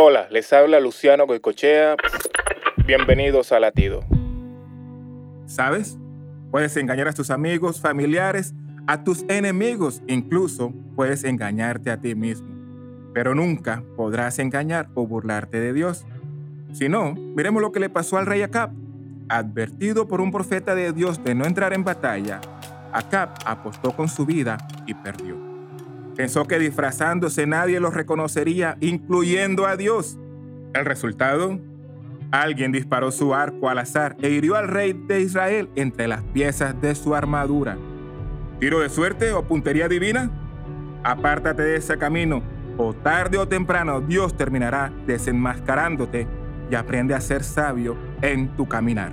Hola, les habla Luciano Goicochea. Bienvenidos a Latido. ¿Sabes? Puedes engañar a tus amigos, familiares, a tus enemigos, incluso puedes engañarte a ti mismo. Pero nunca podrás engañar o burlarte de Dios. Si no, miremos lo que le pasó al rey Acab. Advertido por un profeta de Dios de no entrar en batalla, Acab apostó con su vida y perdió. Pensó que disfrazándose nadie lo reconocería, incluyendo a Dios. El resultado, alguien disparó su arco al azar e hirió al rey de Israel entre las piezas de su armadura. ¿Tiro de suerte o puntería divina? Apártate de ese camino, o tarde o temprano Dios terminará desenmascarándote y aprende a ser sabio en tu caminar.